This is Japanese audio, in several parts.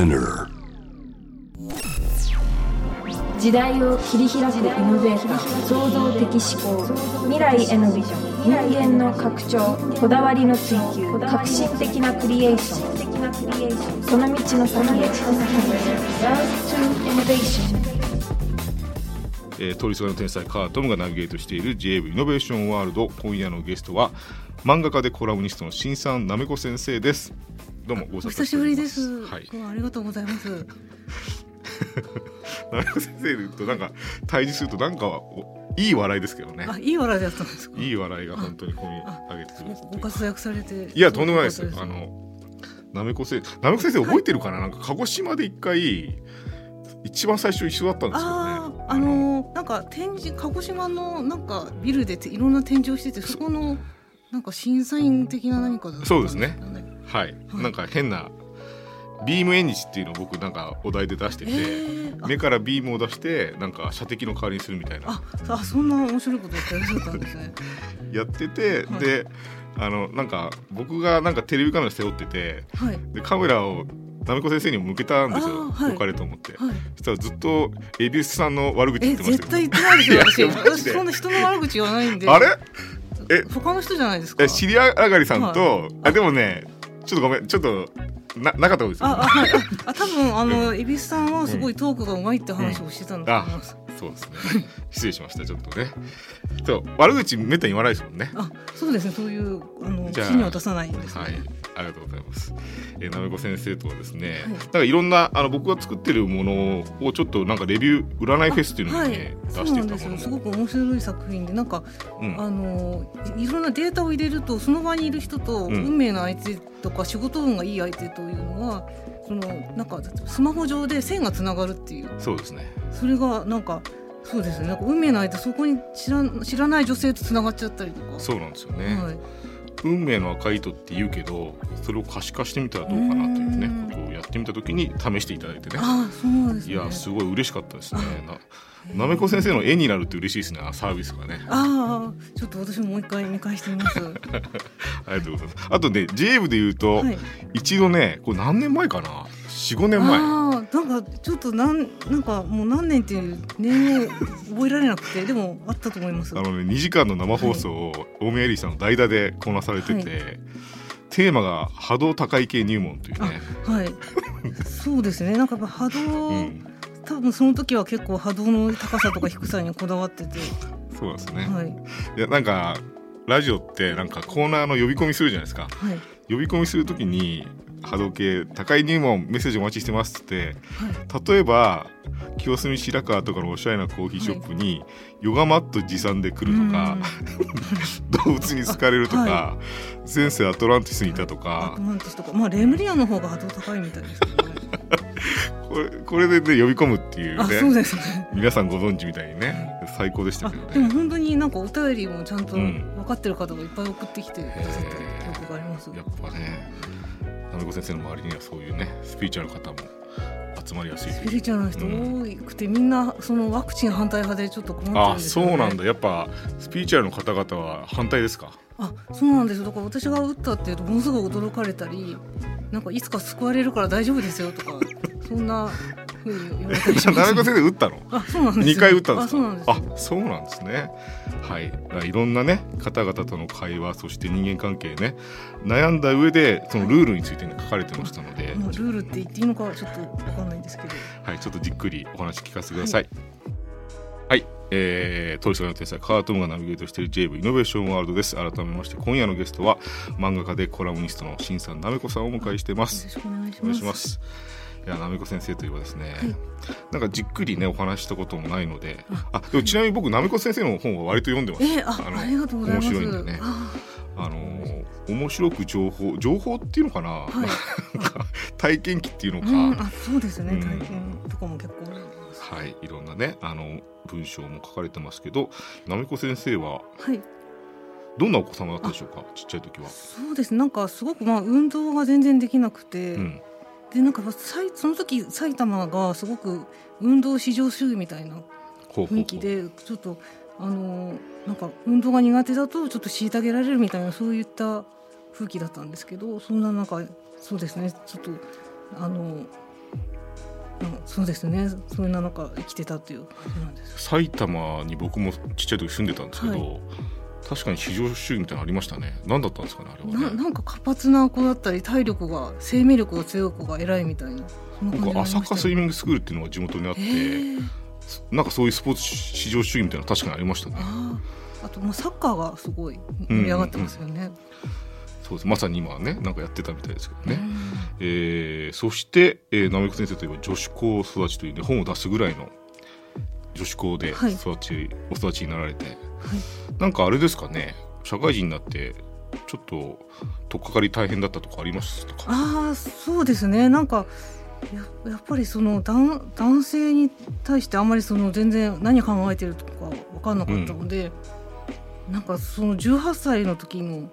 Spinner 時代を切り開くイノベーター創造的思考未来へのビジョン人間の拡張こだわりの追求革新的なクリエーションその道の先へ Love to Innovation えー、通りすがりの天才カートムがナビゲートしている JAV イノベーションワールド今夜のゲストは漫画家でコラムニストの新さんなめこ先生です。どうもご久しぶりです。はい。ありがとうございます。なめこ先生となんか対峙するとなんかおいい笑いですけどね。あ、いい笑いだったんですか？いい笑いが本当に込み上げてくるごご活躍されて。いやとんでもないです。よかったあのなめこ先生なめこ先生覚えてるかな、なんか鹿児島で一回一番最初一緒だったんですよね。あのなんか展示鹿児島のなんかビルでていろんな展示をしててそこのなんか審査員的な何かだったんそうですね。よはい、はい。なんか変なビーム縁日っていうのを僕なんかお題で出してて、えー、目からビームを出してなんか射的の代わりにするみたいな。あ、そんな面白いことやってらっしゃったんですね。やってて、はい。であのなんか僕がなんかテレビカメラ背負っててはい。でカメラをなめこ先生にも向けたんですよ、はい。良かれと思って、はい。そしたらずっと恵比寿さんの悪口言え、ってました絶よ対言ってないですよ 私。そんな人の悪口言わないんで。あれ？え？他の人じゃないですか？え知り上がりさんと、はい。あでもねちょっとごめんちょっとななかったことですよ。あ、あ、はい、あ、あ多分、あの、恵比寿さんはすごいトークがうまいって話をしてたんだと思います。そうですね。失礼しましたちょっとね。そう悪口めったに言わないですもんね。あ、そうですね、そういう、あの、じゃあ火には出さないんですね。はい、ありがとうございます。えー、なめこ先生とはですね、はい。なんかいろんなあの僕が作ってるものをちょっとなんかレビュー占いフェスっていうのにね、そう出してなんですよ。たものすごく面白い作品で、なんか、うん、あの、いいろんなデータを入れると、その場にいる人と、うん。運命の相手とか、仕事運がいい相手というのが。その、なんか、スマホ上で線がつながるっていう。そうですね。それが、なんか。そうですね。なんか運命の相手、そこに知らん、知らない女性とつながっちゃったりとか。そうなんですよね。はい。運命の赤い糸って言うけど、それを可視化してみたらどうかなというねうんことをやってみたときに試していただいてね。ああ、そうですね。いやすごい嬉しかったですね。ななめこ先生の絵になるって嬉しいですね。あサービスがね。ああ、ちょっと私ももう一回見返してみます。ありがとうございます。あとね、JA 部で言うと、はい。一度ね、これ何年前かな？4、5年前。ああ、なんかちょっとなんなんかもう何年っていう年を覚えられなくて、でもあったと思います。あのね、2時間の生放送を大宮エリーさんの代打でこなされてて、はい。テーマが波動高い系入門というね、はい。そうですね。なんかやっぱ波動、うん、多分その時は結構波動の高さとか低さにこだわってて、そうですね、はい。い、やなんかラジオってなんかコーナーの呼び込みするじゃないですか。はい。呼び込みするときに波動系高い入門メッセージお待ちしてますってはい。例えば清澄白河とかのおしゃれなコーヒーショップに、ヨガマット持参で来るとか、動物に好かれるとか、あは前世アトランティスにいたとアかト、ランティスとか、まあレムリアンの方が波動高いみたいですけどね。これこれで、ね、呼び込むっていうあ、ねそうですね。皆さんご存知みたいにね最高でしたあけどでもね。本当になんかお便りもちゃんとうん分かってる方がいっぱい送ってきてくださった記憶があります。やっぱねなめこ先生の周りにはそういうねスピリチュアルの方も集まりやすいスピリチュアルな人多くて、みんなそのワクチン反対派でちょっと困ってるんあですよ、ね。そうなんだやっぱスピリチュアルの方々は反対ですか？あ、そうなんですよ。だから私が打ったっていうとものすごい驚かれたり、なんかいつか救われるから大丈夫ですよとか、そんな風に言われたりしなます、めこ先生打ったの？あ、そうなんですよ。2回打ったんですか？あ、そうなんですねはいいろんなね方々との会話そして人間関係ね悩んだ上でそのルールについてね書かれてましたので、もうルールって言っていいのかはちょっとわかんないんですけど。はい、ちょっとじっくりお話聞かせてください。はい、えー、トリスガの天才カートムがナビゲートしている JV イノベーションワールドです。改めまして今夜のゲストは漫画家でコラムニストの新さんなめこさんをお迎えしていまよす。ろしくお願いしお願ます。いやなめこ先生といえばですね、はい。なんかじっくりねお話ししたこともないので、あ。でもちなみに僕なめこ先生の本は割と読んでます。えー、あありがとうございます。面白いんでね。あ。あのー面白く情報情報っていうのかな、はい。体験記っていうのか。うん、あそうですね、うん。体験とかも結構。はい、いろんなねあの文章も書かれてますけどなめこ先生ははい、どんなお子様だったでしょうか？ちっちゃい時は。そうですなんかすごくまあ運動が全然できなくて、うん、でなんかさいその時埼玉がすごく運動至上主義みたいな雰囲気でちょっとあのなんか運動が苦手だとちょっと虐げられるみたいなそういった風紀だったんですけどそんな中そうですねちょっとあのなんかそうですねそんな中生きてたっていう感じなんです埼玉に僕もちっちゃい時住んでたんですけど、は確かに至上主義みたいなのありましたね。何だったんですかねあれはね。ななんか活発な子だったり体力が生命力が強い子が偉いみたいな。僕朝霞スイミングスクールっていうのが地元にあって、へー。なんかそういうスポーツ至上主義みたいなの確かにありましたね。あともうサッカーがすごい盛り上がってますよね。そうです。まさに今はねなんかやってたみたいですけどね、うん。えーそして、えー、直彦先生といえば女子高育ちというね本を出すぐらいの女子校ではい。育ち、お育ちになられてはいなんかあれですかね。社会人になってちょっと取っかかり大変だったとかありましたか？ああそうですね。なんかややっぱりその男男性に対してあんまりその全然何考えてるとか分かんなかったので、なんかその18歳の時の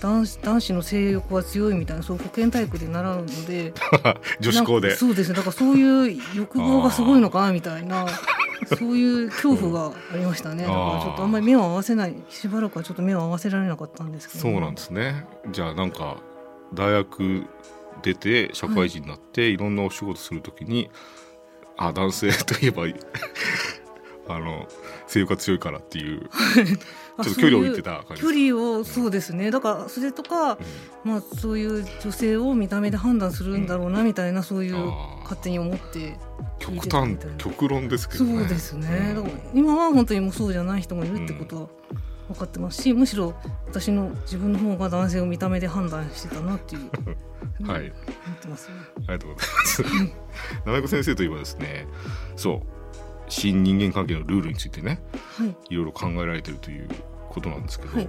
男子男子の性欲は強いみたいなそう保健体育で習うので 女子校で。そうですね。だからそういう欲望がすごいのかなみたいな そういう恐怖がありましたね。だからちょっとあんまり目を合わせないしばらくはちょっと目を合わせられなかったんですけど、そうなんですね。じゃあなんか大学出て社会人になって、い、ろんなお仕事するときにあ男性といえばあの性欲が強いからっていうあちょっと距離を置いてた感じそういう距離をそうですね。だからそれとか、まあそういう女性を見た目で判断するんだろうなみたいなそういう勝手に思って極端極論ですけそどね。うですね、うん。だから今は本当にもうそうじゃない人もいるってことは分かってますし、むしろ私の自分の方が男性を見た目で判断してたなっていう はい。思ってますね。ありがとうございます。長子先生といえばですね、そう新人間関係のルールについてね、はいいろいろ考えられているということなんですけど、はい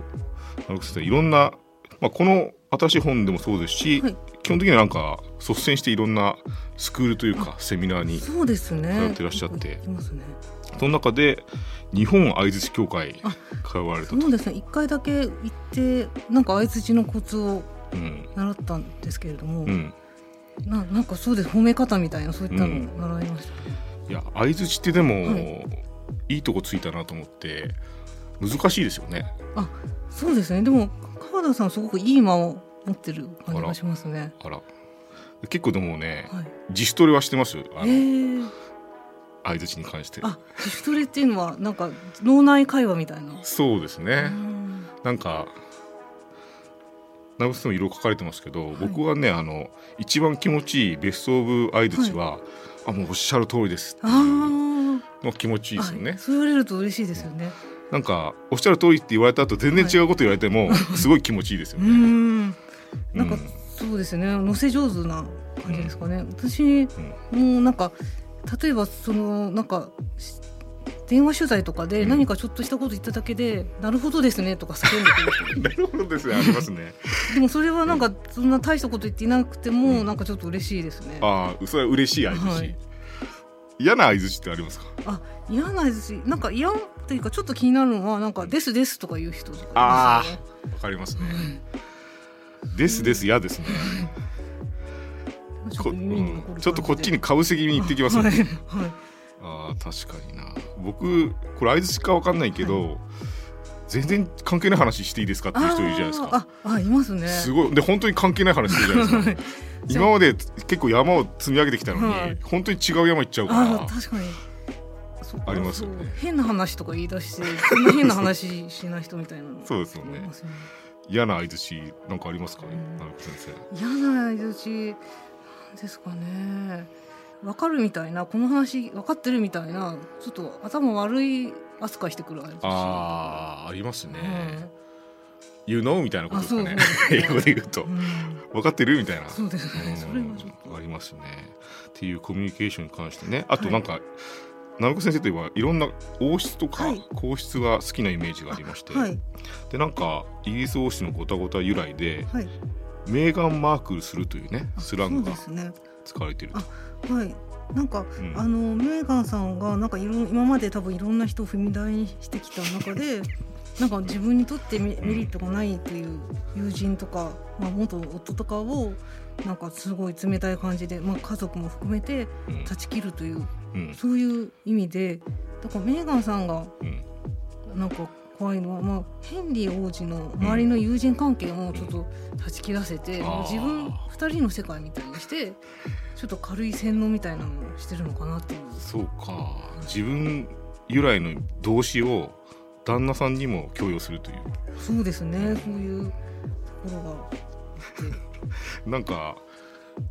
先生いろんな、まあこの新しい本でもそうですし、はい基本的にはなんか率先していろんなスクールというかセミナーにそうですね。通ってらっしゃって。その中で日本相槌協会あ通われたと。そうですね。一回だけ行ってなんか相槌のコツをうん習ったんですけれども、うん、ななんかそうです褒め方みたいなそういったのを習いました、いや相槌ってでも、はい。い、いとこついたなと思って難しいですよね。そうですね。でも川田さんすごくいい間を持ってる感じがしますね。あら。結構でもね、はい。自主トレはしてます？よあえのー、相槌に関して。あ自主トレっていうのはなんか脳内会話みたいな？そうですうね、ん。なんか直瀬さんもいろいろ書かれてますけど、僕はねあの一番気持ちいいベスト・オブ相槌は、あもうおっしゃる通りです。っていうあの気持ちいいーですよね。あそう言われると嬉しいですよね。なんかおっしゃる通りって言われた後全然違うこと言われても、すごい気持ちいいですようね、ん。なんかうんそうですね。乗せ上手な感じですかね、私もうなんか例えばそのなんかし電話取材とかでうん。何かちょっとしたこと言っただけで「なるほどですね」とか叫んでくる人なるほどですねありますね。でもそれはなんかそんな大したこと言っていなくても、うん。なんかちょっと嬉しいですね。ああそれは嬉しい相槌、はい。嫌な相槌ってありますか？あ嫌なですしなんか嫌っていうかちょっと気になるのはなんか「ですです」とか言う人とかいますよね。わかりますね、うんですです嫌ですね。こちょっとこっちにかぶせ気味に行ってきますね、はい。はいあー確かにな。僕これ相槌かわかんないけど、全然関係ない話していいですかっていう人いるじゃないですか。あいますね。すごい。で本当に関係ない話するじゃないですか。今まで結構山を積み上げてきたのに、はい。本当に違う山行っちゃうかあらー確かに。ありますよね。変な話とか言い出してそんな変な話しない人みたいなの。そうですよね。嫌な相槌なんかありますかね？うん。先生。嫌な相づちですかねわかるみたいなこの話分かってるみたいなちょっと頭悪い扱いしてくるあーありますね、うん。You know みたいなことですかね。英語で言うと。うん。分かってるみたいな。そうですね。それはちょっうんありますね。っていうコミュニケーションに関してね。あとなんか、直子先生といえばいろんな王室とかはい。皇室が好きなイメージがありまして、とはい。でなんかイギリス王室のごたごた由来ではい。メーガンマークルするというねあスラングが使われていると。はい。なんか、うん。あのメーガンさんがなんかいろん今まで多分いろんな人を踏み台にしてきた中で なんか自分にとってメメリットがないという友人とか、まあ、元夫とかをなんかすごい冷たい感じで、まあ、家族も含めてうん。断ち切るといううん。そういう意味でだからメーガンさんがうん。なんか怖いのは、まあ、ヘンリー王子の周りの友人関係もちょっと断ち切らせて、うん。自分二人の世界みたいにしてちちょっと軽い洗脳みたいなのをしてるのかなっていう。そうか。自分由来の動詞を旦那さんにも強要するという。そうですね。そういうところが なんか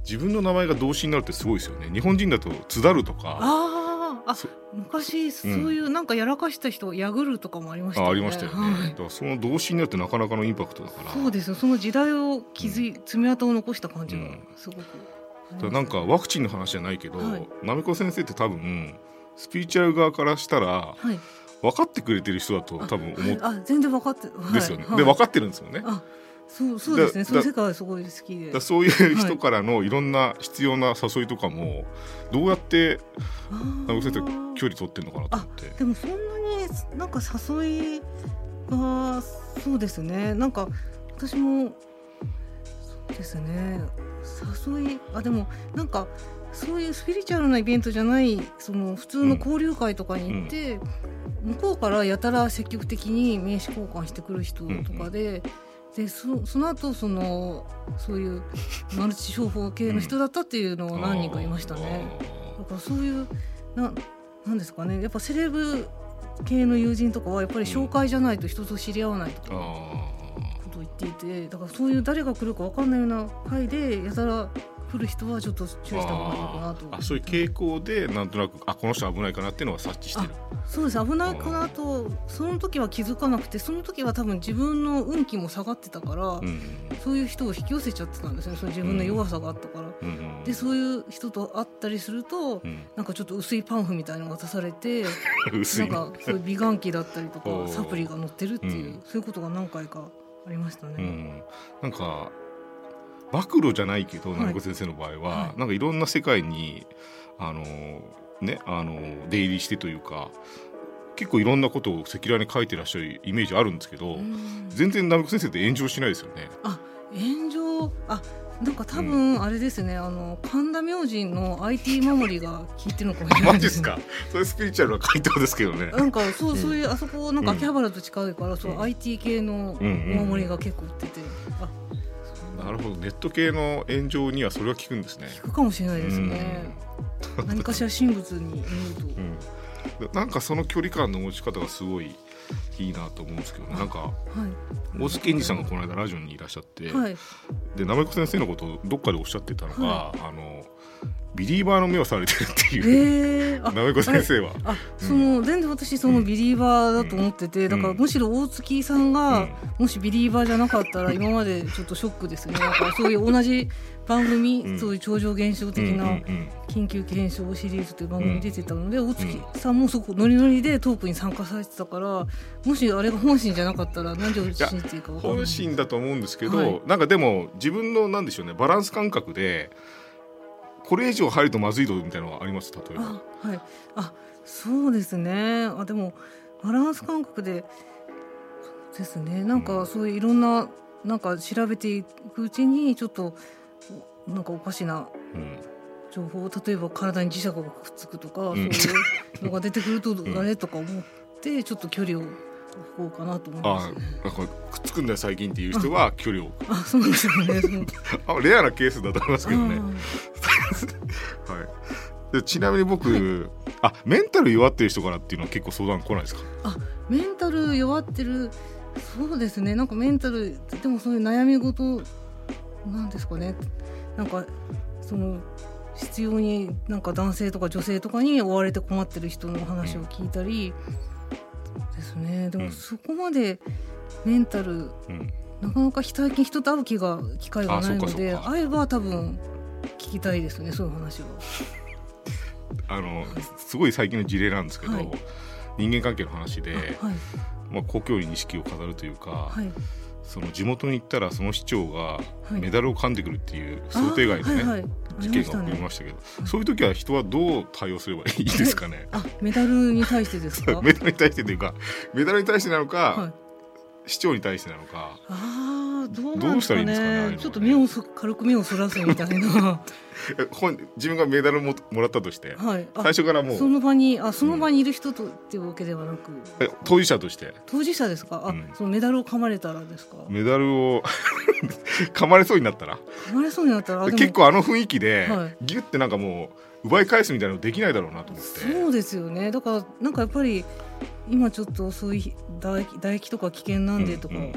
自分の名前が動詞になるってすごいですよね。日本人だと「津だる」とか。あーあそ昔そういうなんかやらかした人ヤグルとかもありましたよね。あありましたよね、はい。だからその動詞になるってなかなかのインパクトだから。そうですよ。その時代を築い爪痕を残した感じがうん。すごく、だからなんかワクチンの話じゃないけど、はい。なめこ先生って多分スピリチュアル側からしたらはい。分かってくれてる人だと多分思っあ全然分かって、はい。ですよね、はい。で分かってるんですよね。あそうそうですね。だその世界すごい好きで。そういう人からのいろんな必要な誘いとかもどうやってあなめこ先生ー距離取ってんのかなと思って。でもそんなになんか誘いがそうですね。なんか私もですね。誘いあでもなんかそういうスピリチュアルなイベントじゃないその普通の交流会とかに行って、向こうからやたら積極的に名刺交換してくる人とかで。でそその後そのそういうマルチ商法系の人だったっていうのは何人かいましたね。だからそういうななんですかね。やっぱセレブ系の友人とかはやっぱり紹介じゃないと人と知り合わないとかことを言っていてだからそういう誰が来るか分かんないような会でやたら来る人はちょっと注意した方がいいのかなとあーそういう傾向でなんとなくあこの人危ないかなっていうのは察知してるそうです危ないかなとその時は気づかなくてその時は多分自分の運気も下がってたから、うんそういう人を引き寄せちゃってたんですねその自分の弱さがあったから。うんうんでそういう人と会ったりすると、うんなんかちょっと薄いパンフみたいなの渡されて薄ないんかそういう美顔器だったりとかサプリが載ってるっていう、うんそういうことが何回かありましたね。うん、なんか暴露じゃないけどはい奈美子先生の場合は、はいなんかいろんな世界にあのねあの出入りしてというか結構いろんなことを赤裸々に書いてらっしゃるイメージあるんですけど、うん全然奈美子先生って炎上しないですよね。あ炎上あなんか多分あれですね、あの神田明神の IT 守りが効いてるのかもしれない マジですか？それスピリチュアルな回答ですけどね。なんかそうそういうあそこなんかうん。秋葉原と近いから、そううん。IT 系のおうんうん守りが結構売ってて、あなるほど。ネット系の炎上にはそれは効くんですね。効くかもしれないですね。何かしら神仏に祈ると。うん、なんかその距離感の持ち方がすごいいいなと思うんですけどねなんかはい。大津健二さんがこの間ラジオにいらっしゃって、はい。でなめこ先生のことをどっかでおっしゃってたのが、あのビリーバーの目をされてるっていう、えー、あなめこ先生は。あその全然私そのビリーバーだと思ってて、だからむしろ大月さんが、もしビリーバーじゃなかったら今までちょっとショックですね。なんかそういう同じ番組、うん。そういう超常現象的うんうんなうん。緊急検証シリーズという番組に出てたので、大月さんもそこノリノリでトークに参加されてたからもしあれが本心じゃなかったら何を信じていいか分かんない。本心だと思うんですけど、はい。なんかでも自分のなんでしょうねバランス感覚でこれ以上入るとまずいとみたいなのはあります？例えば。あはい。あそうですね。あでもバランス感覚でですね。なんかそういういろんななんか調べていくうちにちょっとなんかおかしなうん。情報例えば体に磁石がくっつくとか、ん。そういうのが出てくると ん。あれ？とか思ってちょっと距離を置こうかなと思いまあすね。なんかくっつくんだよ最近っていう人は距離をあそうですよね。あレアなケースだと思いますけどね。あはい。でちなみに僕あメンタル弱ってる人からっていうのは結構相談来ないですか？あメンタル弱ってるそうですね。なんかメンタルでもそういう悩み事なんですかね。なんかその必要になんか男性とか女性とかに追われて困ってる人の話を聞いたり、ですね。でうん。もそこまでメンタルうん。なかなか最近人と会う気が機会がないので会えば多分聞きたいですねそういう話は。あのすごい最近の事例なんですけど、はい。人間関係の話で、はい。まあ、故郷に錦を飾るというか、はい。その地元に行ったらその市長がはい。メダルを噛んでくるっていう想定外のね、あはいはい。事件が起こありましたけど、そういう時は人はどう対応すればいいですかね？あメダルに対してですか？メダルに対してというかメダルに対してなのか、はい市長に対してなのかああどうなんですかね。どうしたらいいんですかねね。ちょっと目をそ軽く目をそらすみたいな。え本自分がメダルももらったとして、はい。あ最初からもうその場にあその場にいる人とっていうわけではなく、え当事者として？当事者ですか？あ、うん。そのメダルを噛まれたらですか？メダルを 噛まれそうになったら？噛まれそうになったら？結構あの雰囲気で、はい。ギュッてなんかもう奪い返すみたいなのできないだろうなと思って。そうですよね。だからなんかやっぱり今ちょっとそういう唾液唾液とか危険なんでとか、うんうん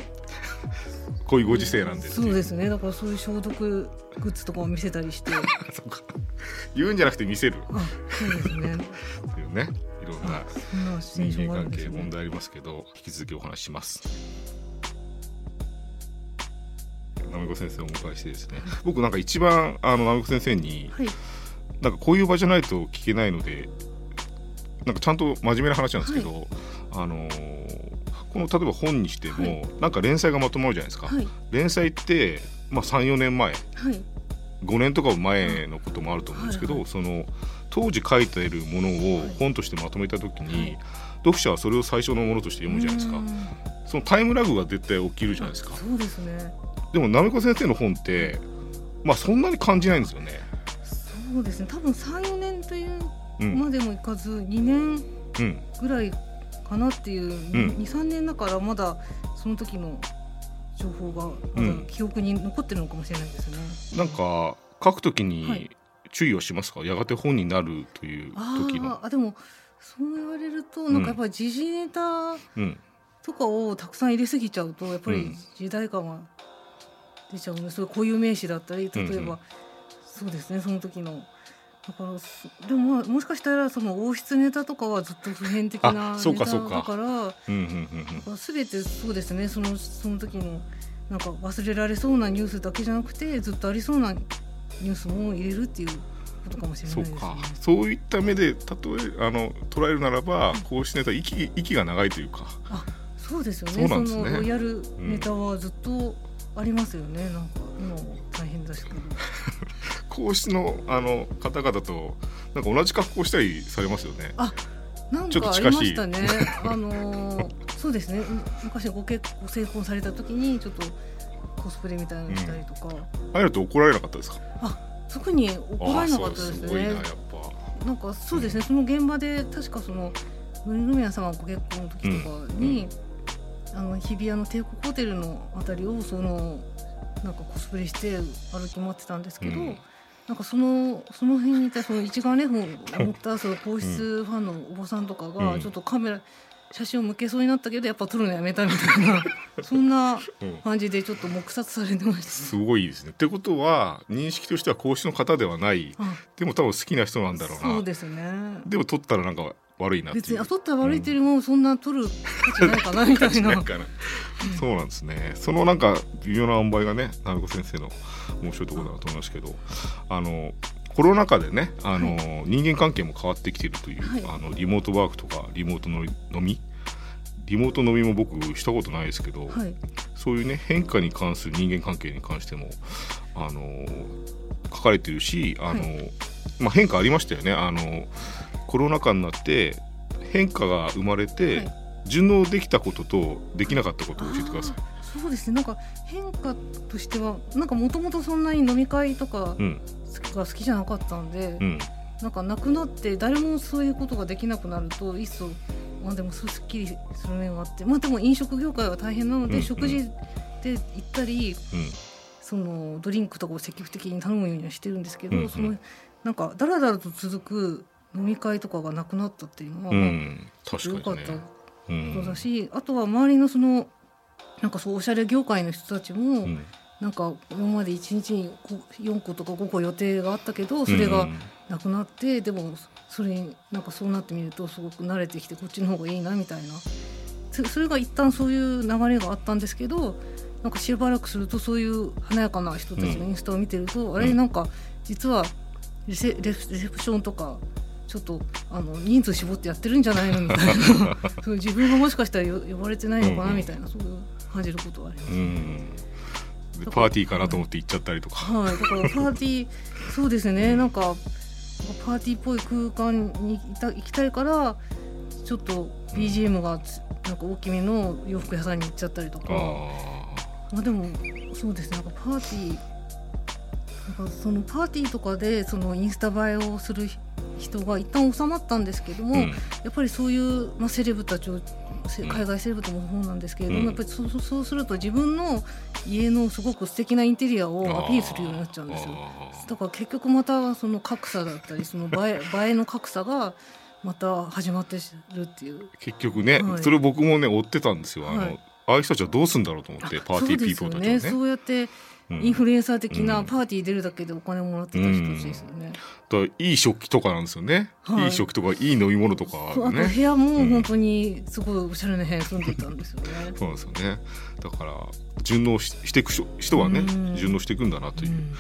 こういうご時世なんでそうですね。だからそういう消毒グッズとかを見せたりして。あ そうか。言うんじゃなくて見せる。そうですね。っていうね。いろんな人間関係問題ありますけど引き続きお話しします。なめこ先生をお迎えしてですね。僕なんか一番あのなめこ先生にはい。なんかこういう場じゃないと聞けないのでなんかちゃんと真面目な話なんですけど、あのーこの例えば本にしても、はなんか連載がまとまるじゃないですか、はい。連載って、まあ、34年前はい。5年とか前のこともあると思うんですけど、はいはその当時書いているものをはい。本としてまとめた時に、はい。読者はそれを最初のものとして読むじゃないですか。うん。そのタイムラグが絶対起きるじゃないですか。そうですね。でもなめこ先生の本ってまあそんなに感じないんですよね。そうですね。多分34年といううんまでもいかず2年うん。ぐらいかなっていう、ん。23年だからまだその時の情報がまだ記憶に残ってるのかもしれないですね。なんか書く時はにい。注意をしますか、やがて本になるという時の。あでもそう言われるとなんかやっぱり時事ネタうん。とかをたくさん入れすぎちゃうとやっぱりうん。時代感が出ちゃうので、そういう固有名詞だったり例えば、うんうん。そうですねその時の。だからそでもまあもしかしたらその王室ネタとかはずっと普遍的なネあタだからてそうですねそのその時のなんか忘れられそうなニュースだけじゃなくてずっとありそうなニュースも入れるっていうことかもしれないですね。そうかそういった目で例えあの捉えるならばこうしネタ息息が長いというかそうですよね。そねのやるネタはずっとありますよね。なんか今も大変だし。皇室のあの方々となんか同じ格好したりされますよね。なんかありましたね。あのー そうですね。昔ご結ご成婚された時にちょっとコスプレみたいなのしたりとか、ああいうのと怒られなかったですか？特に怒られなかったですああそうすなやねっ。ぱ。なんかそうですね、その現場で確かその森宮さんがご結婚の時とかに、あの日比谷の帝国ホテルのあたりをそのなんかコスプレして歩き回ってたんですけど、うんなんかそのその辺にいたその一眼レフを持ったその皇室ファンのおばさんとかうんがちょっとカメラ写真を向けそうになったけどやっぱ撮るのやめたみたいな そんなうん感じでちょっと黙殺されてました。すごいですね。ってことは認識としては皇室の方ではないあでも多分好きな人なんだろうな。そうですね。でも取ったらなんか悪いなって。別にあ撮ったら悪いっていうよりもそんな撮る価値ないかなみたいな。そうなんですね。そのなんか微妙な塩梅がね、なめこ先生の面白いところだなと思いますけど、あのコロナ禍でね、あの、人間関係も変わってきているという、はい。あのリモートワークとかリモートの飲み、リモート飲みも僕したことないですけど、はい。そういうね変化に関する人間関係に関してもあの書かれてるし、あの、はまあ変化ありましたよね。あのコロナ禍になって変化が生まれて、はい。順応できたこととできなかったことを教えてください。そうですね。なんか変化としてはなんかもともとそんなに飲み会とかうん。が好きじゃなかったんで、うん。なんかなくなって誰もそういうことができなくなるといっそまあでもすっきりする面があってまあでも飲食業界は大変なので、うん食事で行ったりうん。そのドリンクとかを積極的に頼むようにはしてるんですけど、うんうん。そのなんかだらだらと続く飲み会とかがなくなったっていうのは、うん、ちょっと良かった。確かにね。うん。ことだし、あとは周りのそのなんかそうおしゃれ業界の人たちも、うん。なんか今まで1日にこ4個とか5個予定があったけどそれがうんなくなって、でもそれになんかそうなってみるとすごく慣れてきてこっちの方がいいなみたいな。そそれが一旦そういう流れがあったんですけどなんかしばらくするとそういう華やかな人たちのインスタを見てると、あれなんか実はレセレセプションとかちょっとあの人数絞ってやってるんじゃないのみたいな。そう自分がもしかしたらよ呼ばれてないのかなみたいなそういう感じることはあります。うん。でパーティーかなと思って行っちゃったりとか。はい、だからパーティーそうですね。なんかパーティーっぽい空間に行きたいからちょっと BGM がつなんか大きめの洋服屋さんに行っちゃったりとか、あまあでもそうですね。なんかパーティーそのパーティーとかでそのインスタ映えをする人が一旦収まったんですけども、うん。やっぱりそういう、まあ、セレブたちを海外セレブともそうなんですけれども、うん。やっぱりそうそうすると自分の家のすごく素敵なインテリアをアピールするようになっちゃうんですよ。あだから結局またその格差だったりその映え 映えの格差がまた始まってるっていう。ー結局ね、はい。それ僕もね追ってたんですよ。あの、はい。ああいう人たちはどうすんだろうと思ってパーティーピーポーたちはね。ねそうやってうんインフルエンサー的うなん。パーティー出るだけでお金もらってた人たちですよね。だからいい食器とかなんですよね、はい。い、い食器とかいい飲み物とかそうあと部ね屋も本当にすごいおしゃれな部屋に住んでたんですよね。そうなんですよね。だから順応ししていく人人はねうん。順応していくんだなといううん。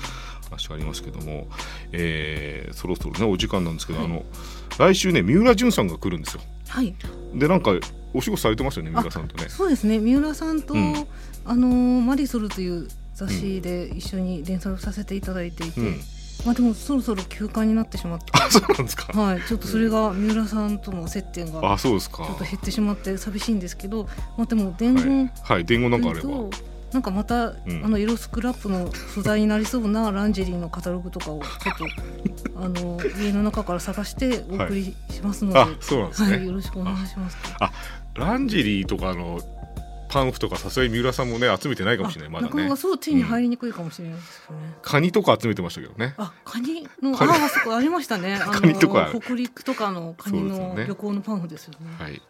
話がありますけども、えーそろそろねお時間なんですけど、はい。あの来週ね三浦淳さんが来るんですよ。はい、でなんかお仕事されてますよね三浦さんとね。そうですね。三浦さんと、うん。あのーマリソルという雑誌で一緒に連載をさせていただいていて、うん。まあでもそろそろ休刊になってしまって、あそうなんですか、はい、ちょっとそれが三浦さんとの接点があそうですか。ちょっと減ってしまって寂しいんですけど、まあでも伝はい。言、はい。伝言なんかあれば。となんかまた、ん。あの色スクラップの素材になりそうなランジェリーのカタログとかをちょっとあの家の中から探してお送りしますので、あそうなんですね、はい、よろしくお願いします。ランジェリーとかのパンフとかさすがに三浦さんもね集めてないかもしれない。まだね。なかなかそう手に入りにくいかもしれないですよね。カニとか集めてましたけどね。あ、カニのああそこありましたね。カニとか。北陸とかのカニの旅行のパンフですよね。はい。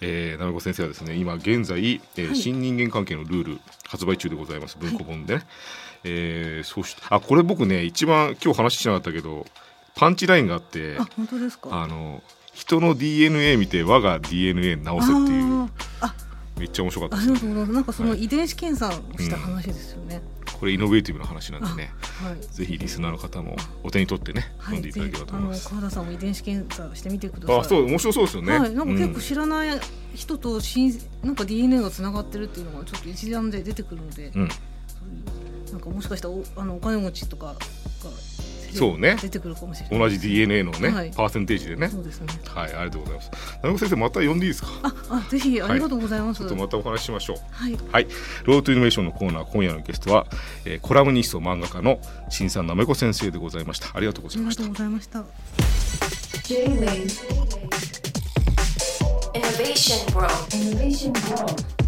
えー、なめこ先生はですね今現在、えーはい。新人間関係のルール発売中でございます。文庫本で。ね、えーそうしあこれ僕ね一番今日話しなかったけどパンチラインがあってあ、本当ですか？あの人の DNA 見て我が DNA 直せっていう。あ、めっちゃ面白かあったです。りがとうございます。なんかそのはい。遺伝子検査をした話ですよね。これイノベーティブな話なんでね。はい。ぜひリスナーの方もお手に取ってねはい、読んでいただければと思います、川田さんも遺伝子検査してみてください。あそう面白そうですよね、はい、なんか結構うん知らない人としんなんか DNA がつながってるっていうのがちょっと一覧で出てくるので、うん。なんかもしかしたらおあのお金持ちとかがそうね。出てくるかもしれない同じ DNA のね、はい。パーセンテージでね。そうですね。はいありがとうございます。なめこ先生また呼んでいいですか？ああぜひありがとうございます、ちょっとまたお話ししましょう。はい。はい、ロードトゥイノベーションのコーナー今夜のゲストは、えーコラムニスト漫画家の新さんなめこ先生でございました。ありがとうございました。ありがとうございました。J-Wave Innovation World Innovation World